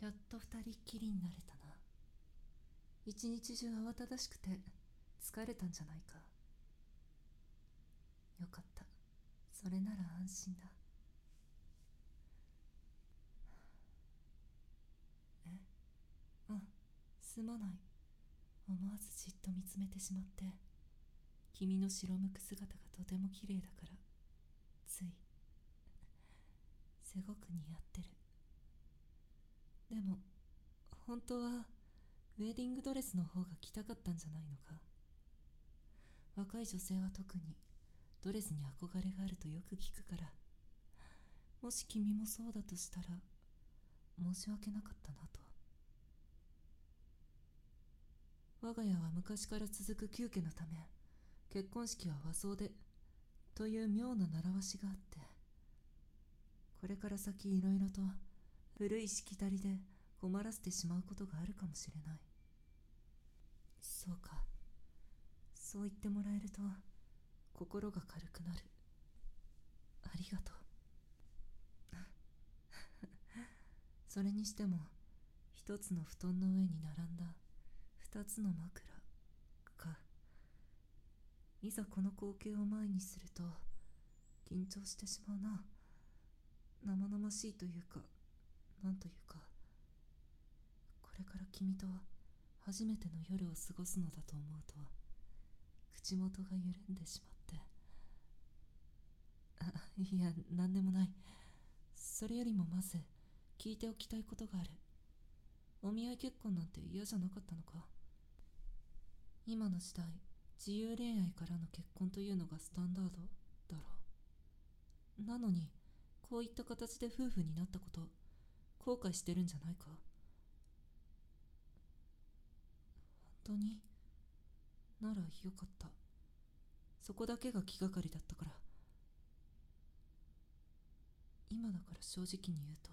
やっと二人っきりになれたな。一日中慌ただしくて疲れたんじゃないか。よかった。それなら安心だ。え？うん。すまない。思わずじっと見つめてしまって。君の白むく姿がとても綺麗だから。つい。すごく似合ってる。本当はウェディングドレスの方が着たかったんじゃないのか？若い女性は特にドレスに憧れがあるとよく聞くから。もし君もそうだとしたら申し訳なかったなと。我が家は昔から続く旧家のため結婚式は和装でという妙な習わしがあってこれから先いろいろと古いしきたりで困らせてしまうことがあるかもしれない。そうか。そう言ってもらえると心が軽くなる。ありがとう。それにしても一つの布団の上に並んだ二つの枕か。いざこの光景を前にすると緊張してしまうな。生々しいというかなんというか。君と初めての夜を過ごすのだと思うと口元が緩んでしまって。あいや何でもない。それよりもまず聞いておきたいことがある。お見合い結婚なんて嫌じゃなかったのか。今の時代自由恋愛からの結婚というのがスタンダードだろう。なのにこういった形で夫婦になったこと後悔してるんじゃないか本当に？ならよかった。そこだけが気がかりだったから。今だから正直に言うと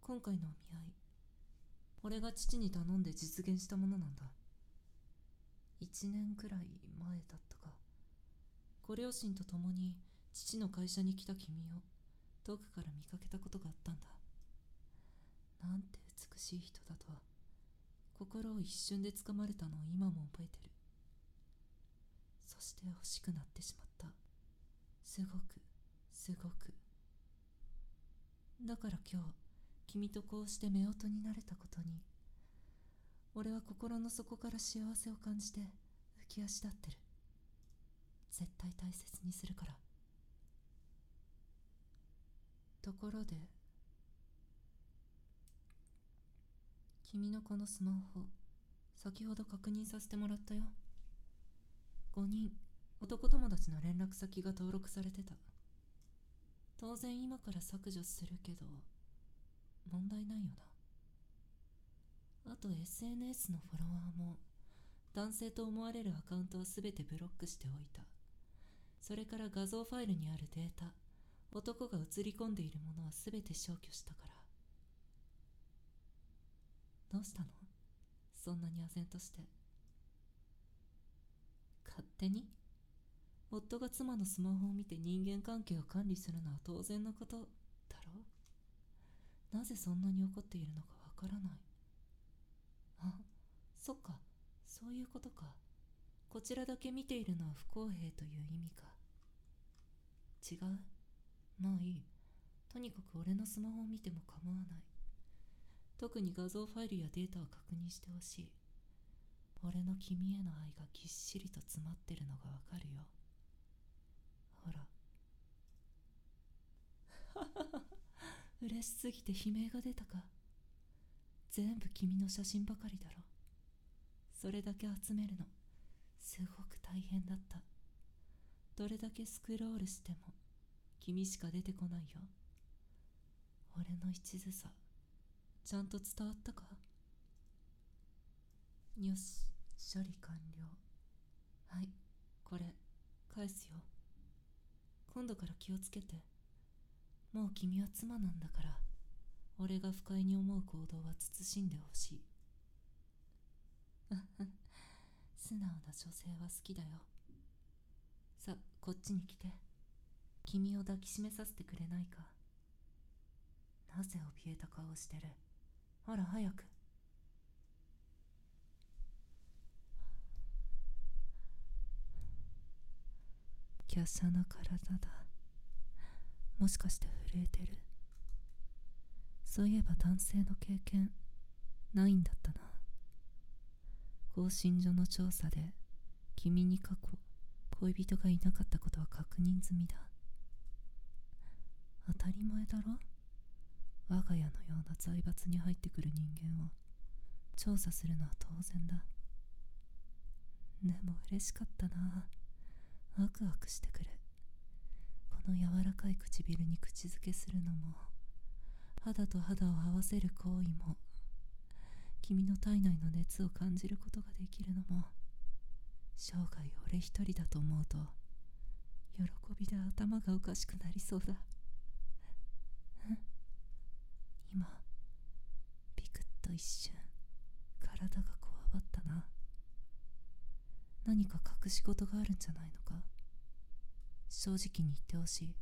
今回のお見合い俺が父に頼んで実現したものなんだ。1年くらい前だったか。ご両親と共に父の会社に来た君を遠くから見かけたことがあったんだ。なんて美しい人だとは。心を一瞬でつかまれたのを今も覚えてる。そして欲しくなってしまった。すごくすごく。だから今日君とこうして夫婦になれたことに俺は心の底から幸せを感じて浮き足立ってる。絶対大切にするから。ところで君のこのスマホ先ほど確認させてもらったよ。5人男友達の連絡先が登録されてた。当然今から削除するけど問題ないよな。あと SNS のフォロワーも男性と思われるアカウントは全てブロックしておいた。それから画像ファイルにあるデータ男が映り込んでいるものは全て消去したから。どうしたの？そんなに唖然として。勝手に？夫が妻のスマホを見て人間関係を管理するのは当然のこと。だろ？うなぜそんなに怒っているのかわからない。あそっか。そういうことか。こちらだけ見ているのは不公平という意味か。違う。まあいい。とにかく俺のスマホを見ても構わない。特に画像ファイルやデータを確認してほしい。俺の君への愛がぎっしりと詰まってるのがわかるよ。ほら。嬉しすぎて悲鳴が出たか。全部君の写真ばかりだろ。それだけ集めるの。すごく大変だった。どれだけスクロールしても君しか出てこないよ。俺の一途さ。ちゃんと伝わったか？よし処理完了。はいこれ返すよ。今度から気をつけて。もう君は妻なんだから。俺が不快に思う行動は慎んでほしい。素直な女性は好きだよ。さこっちに来て。君を抱きしめさせてくれないか？なぜ怯えた顔をしてる？ほら早く。華奢な体だ。もしかして震えてる。そういえば男性の経験ないんだったな。更新所の調査で君に過去恋人がいなかったことは確認済みだ。当たり前だろ。我が家のような財閥に入ってくる人間を。調査するのは当然だ。でも嬉しかったな。ワクワクしてくる。この柔らかい唇に口づけするのも肌と肌を合わせる行為も君の体内の熱を感じることができるのも生涯俺一人だと思うと喜びで頭がおかしくなりそうだ。今ビクッと一瞬体がこわばったな。何か隠し事があるんじゃないのか？正直に言ってほしい。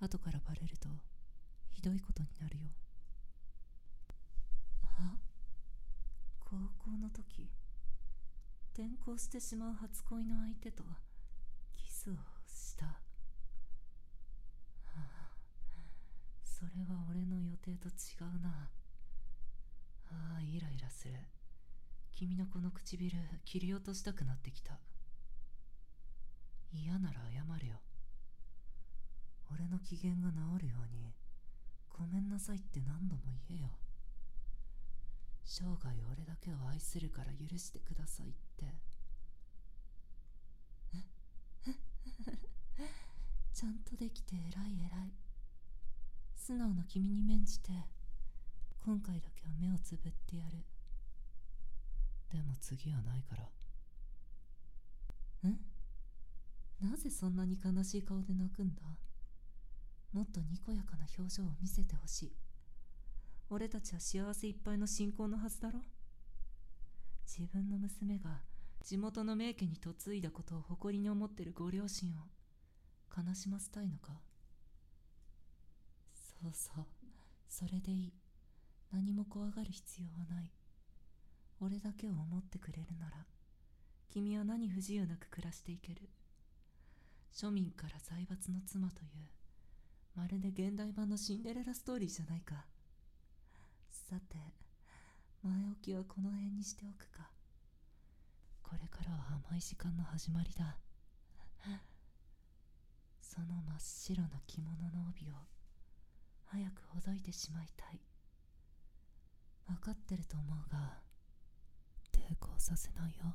後からバレるとひどいことになるよ。あ？高校の時転校してしまう初恋の相手とキスをしたああそれは俺の予定と違うな。ああイライラする。君のこの唇切り落としたくなってきた。嫌なら謝れよ。俺の機嫌が治るようにごめんなさいって何度も言えよ。生涯俺だけを愛するから許してくださいって。ちゃんとできて偉い偉い。素直な君に免じて今回だけは目をつぶってやる。でも次はないから。ん？なぜそんなに悲しい顔で泣くんだ？もっとにこやかな表情を見せてほしい。俺たちは幸せいっぱいの信仰のはずだろ？自分の娘が地元の名家に嫁いだことを誇りに思ってるご両親を悲しませたいのか？そうそう。それでいい。何も怖がる必要はない。俺だけを思ってくれるなら君は何不自由なく暮らしていける。庶民から財閥の妻というまるで現代版のシンデレラストーリーじゃないか。さて前置きはこの辺にしておくか。これからは甘い時間の始まりだ。その真っ白な着物の帯を早くほどいてしまいたい。分かってると思うが抵抗させないよ。